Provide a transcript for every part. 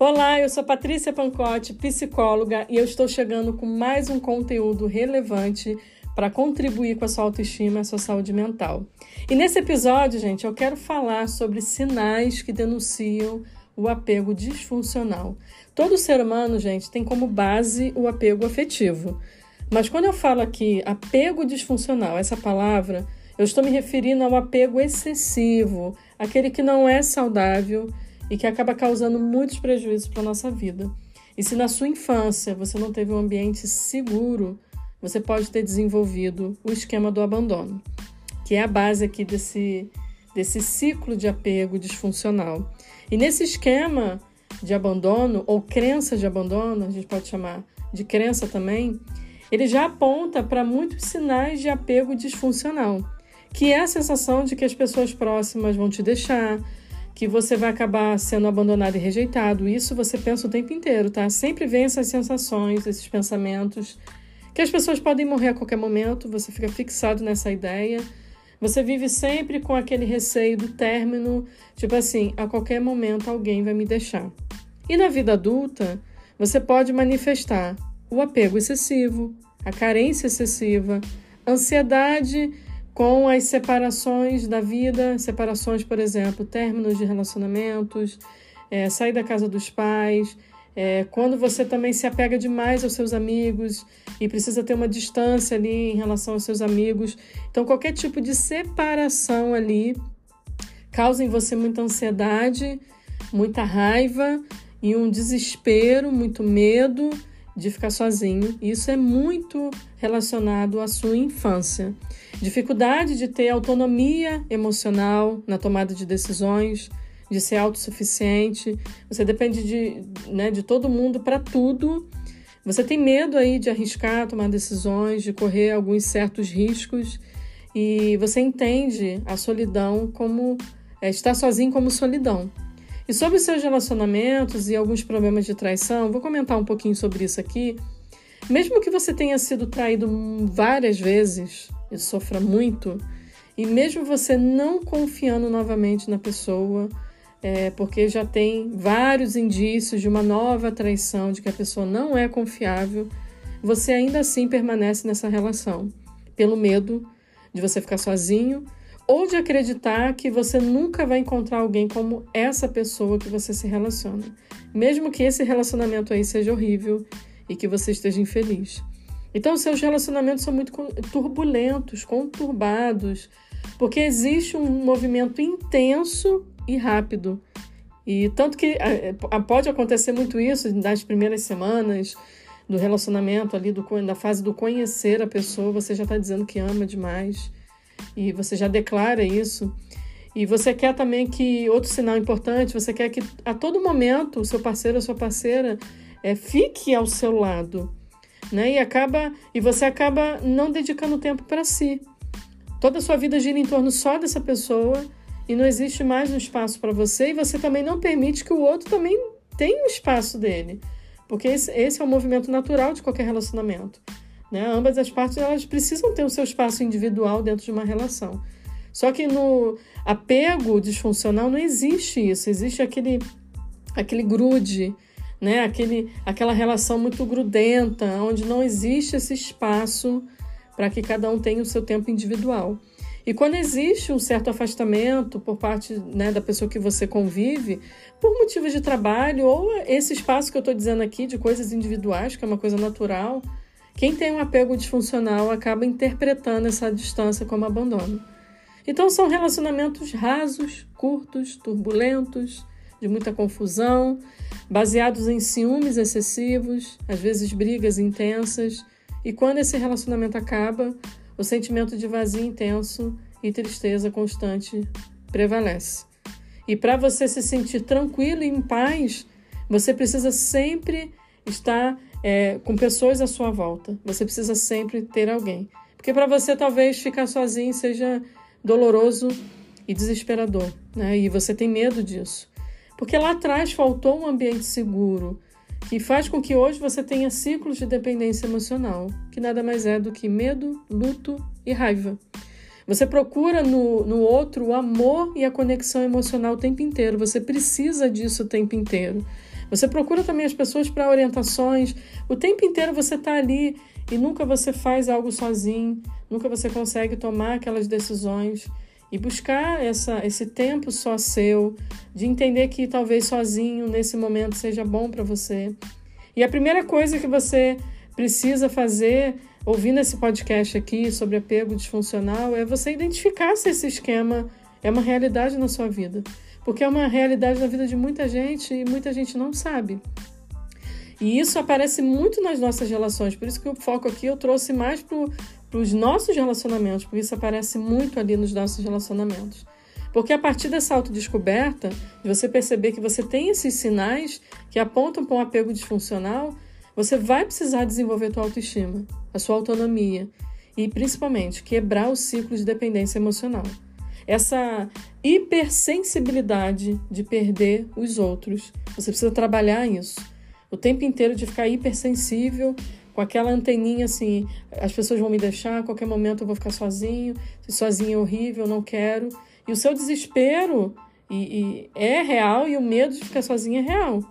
Olá, eu sou Patrícia Pancotti, psicóloga, e eu estou chegando com mais um conteúdo relevante para contribuir com a sua autoestima e a sua saúde mental. E nesse episódio, gente, eu quero falar sobre sinais que denunciam o apego disfuncional. Todo ser humano, gente, tem como base o apego afetivo. Mas quando eu falo aqui apego disfuncional, essa palavra, eu estou me referindo ao apego excessivo, aquele que não é saudável e que acaba causando muitos prejuízos para a nossa vida. E se na sua infância você não teve um ambiente seguro, você pode ter desenvolvido o esquema do abandono, que é a base aqui desse, desse ciclo de apego disfuncional. E nesse esquema de abandono, ou crença de abandono, a gente pode chamar de crença também, ele já aponta para muitos sinais de apego disfuncional, que é a sensação de que as pessoas próximas vão te deixar, que você vai acabar sendo abandonado e rejeitado. Isso você pensa o tempo inteiro, tá? Sempre vem essas sensações, esses pensamentos, que as pessoas podem morrer a qualquer momento, você fica fixado nessa ideia. Você vive sempre com aquele receio do término, tipo assim, a qualquer momento alguém vai me deixar. E na vida adulta, você pode manifestar o apego excessivo, a carência excessiva, ansiedade com as separações da vida, separações, por exemplo, términos de relacionamentos, é, sair da casa dos pais, é, quando você também se apega demais aos seus amigos e precisa ter uma distância ali em relação aos seus amigos. Então, qualquer tipo de separação ali causa em você muita ansiedade, muita raiva e um desespero, muito medo de ficar sozinho. Isso é muito relacionado à sua infância. Dificuldade de ter autonomia emocional na tomada de decisões, de ser autossuficiente. Você depende de, né, de todo mundo para tudo. Você tem medo aí de arriscar, tomar decisões, de correr alguns certos riscos. E você entende a solidão como é, estar sozinho como solidão. E sobre os seus relacionamentos e alguns problemas de traição, vou comentar um pouquinho sobre isso aqui. Mesmo que você tenha sido traído várias vezes e sofra muito, e mesmo você não confiando novamente na pessoa, é, porque já tem vários indícios de uma nova traição, de que a pessoa não é confiável, você ainda assim permanece nessa relação, pelo medo de você ficar sozinho ou de acreditar que você nunca vai encontrar alguém como essa pessoa que você se relaciona, mesmo que esse relacionamento aí seja horrível e que você esteja infeliz. Então, seus relacionamentos são muito turbulentos, conturbados, porque existe um movimento intenso e rápido. E tanto que eh, pode acontecer muito isso nas primeiras semanas do relacionamento ali, do, da fase do conhecer a pessoa, você já está dizendo que ama demais e você já declara isso. E você quer também que, outro sinal importante, você quer que a todo momento o seu parceiro ou sua parceira é, fique ao seu lado. Né? E, acaba, e você acaba não dedicando tempo para si. Toda a sua vida gira em torno só dessa pessoa e não existe mais um espaço para você, e você também não permite que o outro também tenha um espaço dele. Porque esse, esse é o movimento natural de qualquer relacionamento. Né? Ambas as partes elas precisam ter o seu espaço individual dentro de uma relação. Só que no apego disfuncional não existe isso, existe aquele, aquele grude, né? aquele, aquela relação muito grudenta, onde não existe esse espaço para que cada um tenha o seu tempo individual. E quando existe um certo afastamento por parte né, da pessoa que você convive, por motivos de trabalho, ou esse espaço que eu estou dizendo aqui de coisas individuais, que é uma coisa natural, quem tem um apego disfuncional acaba interpretando essa distância como abandono. Então são relacionamentos rasos, curtos, turbulentos, de muita confusão, baseados em ciúmes excessivos, às vezes brigas intensas, e quando esse relacionamento acaba, o sentimento de vazio intenso e tristeza constante prevalece. E para você se sentir tranquilo e em paz, você precisa sempre estar é, com pessoas à sua volta. Você precisa sempre ter alguém. Porque para você talvez ficar sozinho seja doloroso e desesperador, né? E você tem medo disso. Porque lá atrás faltou um ambiente seguro que faz com que hoje você tenha ciclos de dependência emocional, que nada mais é do que medo, luto e raiva. Você procura no, no outro o amor e a conexão emocional o tempo inteiro. Você precisa disso o tempo inteiro. Você procura também as pessoas para orientações. O tempo inteiro você está ali e nunca você faz algo sozinho, nunca você consegue tomar aquelas decisões e buscar essa, esse tempo só seu, de entender que talvez sozinho nesse momento seja bom para você. E a primeira coisa que você precisa fazer, ouvindo esse podcast aqui sobre apego disfuncional, é você identificar se esse esquema é uma realidade na sua vida. Porque é uma realidade na vida de muita gente e muita gente não sabe. E isso aparece muito nas nossas relações, por isso que o foco aqui eu trouxe mais para os nossos relacionamentos, porque isso aparece muito ali nos nossos relacionamentos. Porque a partir dessa autodescoberta, de você perceber que você tem esses sinais que apontam para um apego disfuncional, você vai precisar desenvolver a sua autoestima, a sua autonomia e principalmente quebrar o ciclo de dependência emocional. Essa hipersensibilidade de perder os outros, você precisa trabalhar isso o tempo inteiro de ficar hipersensível, com aquela anteninha assim, as pessoas vão me deixar, a qualquer momento eu vou ficar sozinho, se sozinho é horrível, eu não quero. E o seu desespero e, e é real e o medo de ficar sozinho é real.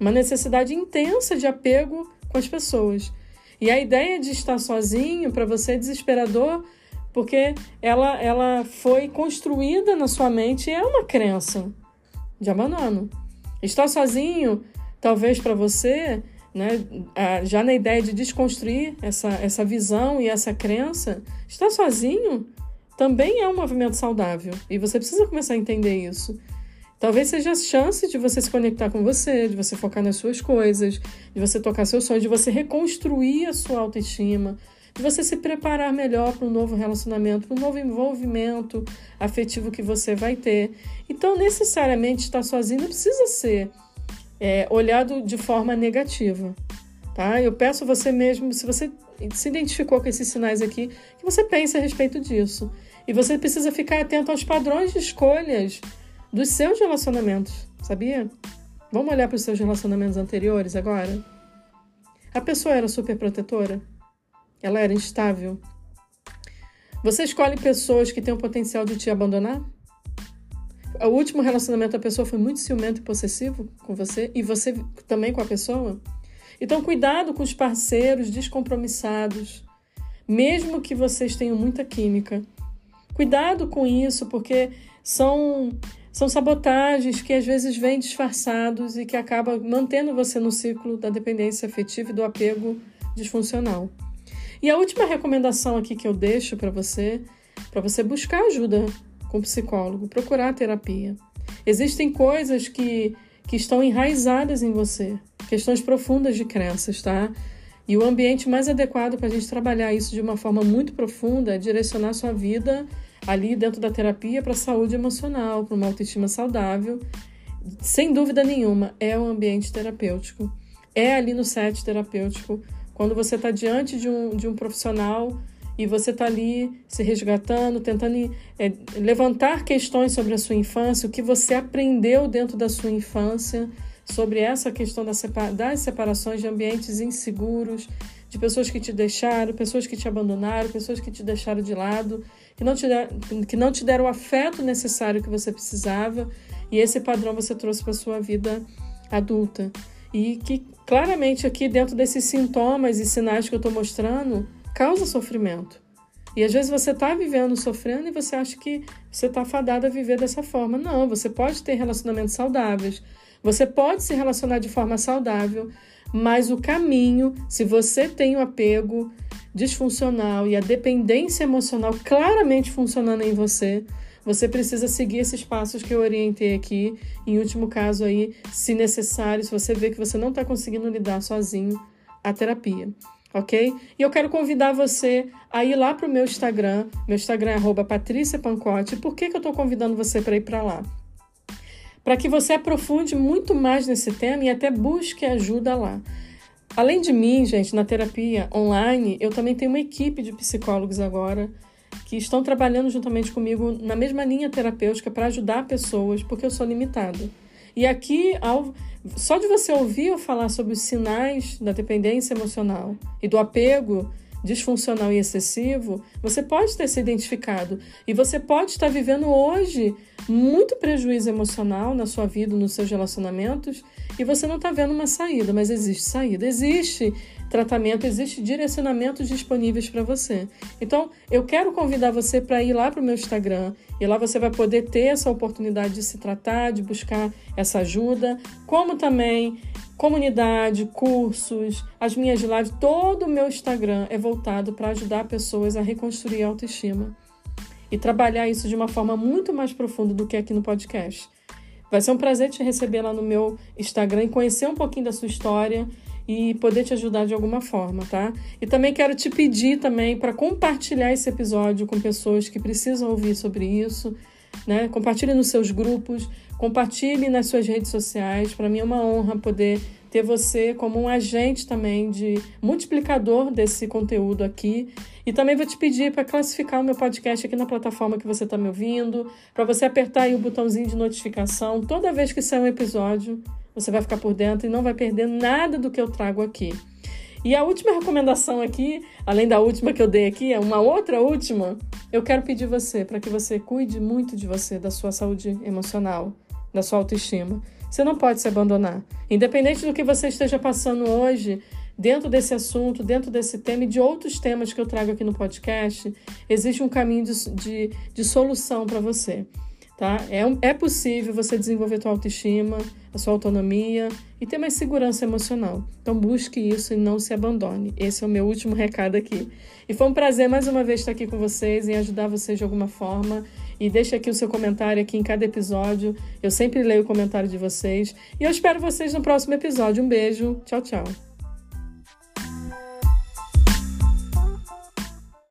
Uma necessidade intensa de apego com as pessoas. E a ideia de estar sozinho para você é desesperador porque ela, ela foi construída na sua mente e é uma crença de abandono. Estar sozinho talvez para você, né, já na ideia de desconstruir essa, essa visão e essa crença, estar sozinho também é um movimento saudável e você precisa começar a entender isso. Talvez seja a chance de você se conectar com você, de você focar nas suas coisas, de você tocar seus sonhos, de você reconstruir a sua autoestima, de você se preparar melhor para um novo relacionamento, para um novo envolvimento afetivo que você vai ter. Então, necessariamente, estar sozinho não precisa ser é, olhado de forma negativa. Tá? Eu peço você mesmo, se você se identificou com esses sinais aqui, que você pense a respeito disso. E você precisa ficar atento aos padrões de escolhas dos seus relacionamentos, sabia? Vamos olhar para os seus relacionamentos anteriores agora? A pessoa era super protetora? Ela era instável? Você escolhe pessoas que têm o potencial de te abandonar? O último relacionamento a pessoa foi muito ciumento e possessivo com você e você também com a pessoa. Então, cuidado com os parceiros descompromissados, mesmo que vocês tenham muita química. Cuidado com isso, porque são, são sabotagens que às vezes vêm disfarçados e que acabam mantendo você no ciclo da dependência afetiva e do apego disfuncional. E a última recomendação aqui que eu deixo para você, para você buscar ajuda com psicólogo, procurar terapia. Existem coisas que, que estão enraizadas em você, questões profundas de crenças, tá? E o ambiente mais adequado para a gente trabalhar isso de uma forma muito profunda é direcionar sua vida ali dentro da terapia para a saúde emocional, para uma autoestima saudável. Sem dúvida nenhuma, é o ambiente terapêutico. É ali no set terapêutico, quando você está diante de um, de um profissional e você está ali se resgatando, tentando é, levantar questões sobre a sua infância, o que você aprendeu dentro da sua infância sobre essa questão das separações de ambientes inseguros, de pessoas que te deixaram, pessoas que te abandonaram, pessoas que te deixaram de lado, que não te, der, que não te deram o afeto necessário que você precisava, e esse padrão você trouxe para sua vida adulta. E que claramente aqui dentro desses sintomas e sinais que eu estou mostrando, causa sofrimento. E às vezes você está vivendo sofrendo e você acha que você está fadado a viver dessa forma. Não, você pode ter relacionamentos saudáveis, você pode se relacionar de forma saudável, mas o caminho, se você tem o apego disfuncional e a dependência emocional claramente funcionando em você, você precisa seguir esses passos que eu orientei aqui. Em último caso aí, se necessário, se você vê que você não está conseguindo lidar sozinho, a terapia ok? E eu quero convidar você a ir lá para o meu Instagram. Meu Instagram é patriciapancote. Por que, que eu estou convidando você para ir para lá? Para que você aprofunde muito mais nesse tema e até busque ajuda lá. Além de mim, gente, na terapia online, eu também tenho uma equipe de psicólogos agora que estão trabalhando juntamente comigo na mesma linha terapêutica para ajudar pessoas, porque eu sou limitada. E aqui, ao, só de você ouvir eu falar sobre os sinais da dependência emocional e do apego disfuncional e excessivo, você pode ter se identificado e você pode estar vivendo hoje muito prejuízo emocional na sua vida, nos seus relacionamentos e você não está vendo uma saída, mas existe saída, existe tratamento, existe direcionamentos disponíveis para você. Então, eu quero convidar você para ir lá para o meu Instagram e lá você vai poder ter essa oportunidade de se tratar, de buscar essa ajuda, como também comunidade, cursos, as minhas lives, todo o meu Instagram é voltado para ajudar pessoas a reconstruir a autoestima e trabalhar isso de uma forma muito mais profunda do que aqui no podcast. Vai ser um prazer te receber lá no meu Instagram e conhecer um pouquinho da sua história e poder te ajudar de alguma forma, tá? E também quero te pedir também para compartilhar esse episódio com pessoas que precisam ouvir sobre isso, né? Compartilhe nos seus grupos, compartilhe nas suas redes sociais. Para mim é uma honra poder ter você como um agente também de multiplicador desse conteúdo aqui. E também vou te pedir para classificar o meu podcast aqui na plataforma que você está me ouvindo, para você apertar aí o botãozinho de notificação toda vez que sair um episódio você vai ficar por dentro e não vai perder nada do que eu trago aqui. E a última recomendação aqui, além da última que eu dei aqui, é uma outra última. Eu quero pedir você para que você cuide muito de você, da sua saúde emocional, da sua autoestima. Você não pode se abandonar. Independente do que você esteja passando hoje, dentro desse assunto, dentro desse tema e de outros temas que eu trago aqui no podcast, existe um caminho de, de, de solução para você. Tá? É, é possível você desenvolver sua autoestima, a sua autonomia e ter mais segurança emocional. Então busque isso e não se abandone. Esse é o meu último recado aqui. E foi um prazer mais uma vez estar aqui com vocês e ajudar vocês de alguma forma. E deixe aqui o seu comentário aqui em cada episódio. Eu sempre leio o comentário de vocês. E eu espero vocês no próximo episódio. Um beijo. Tchau, tchau.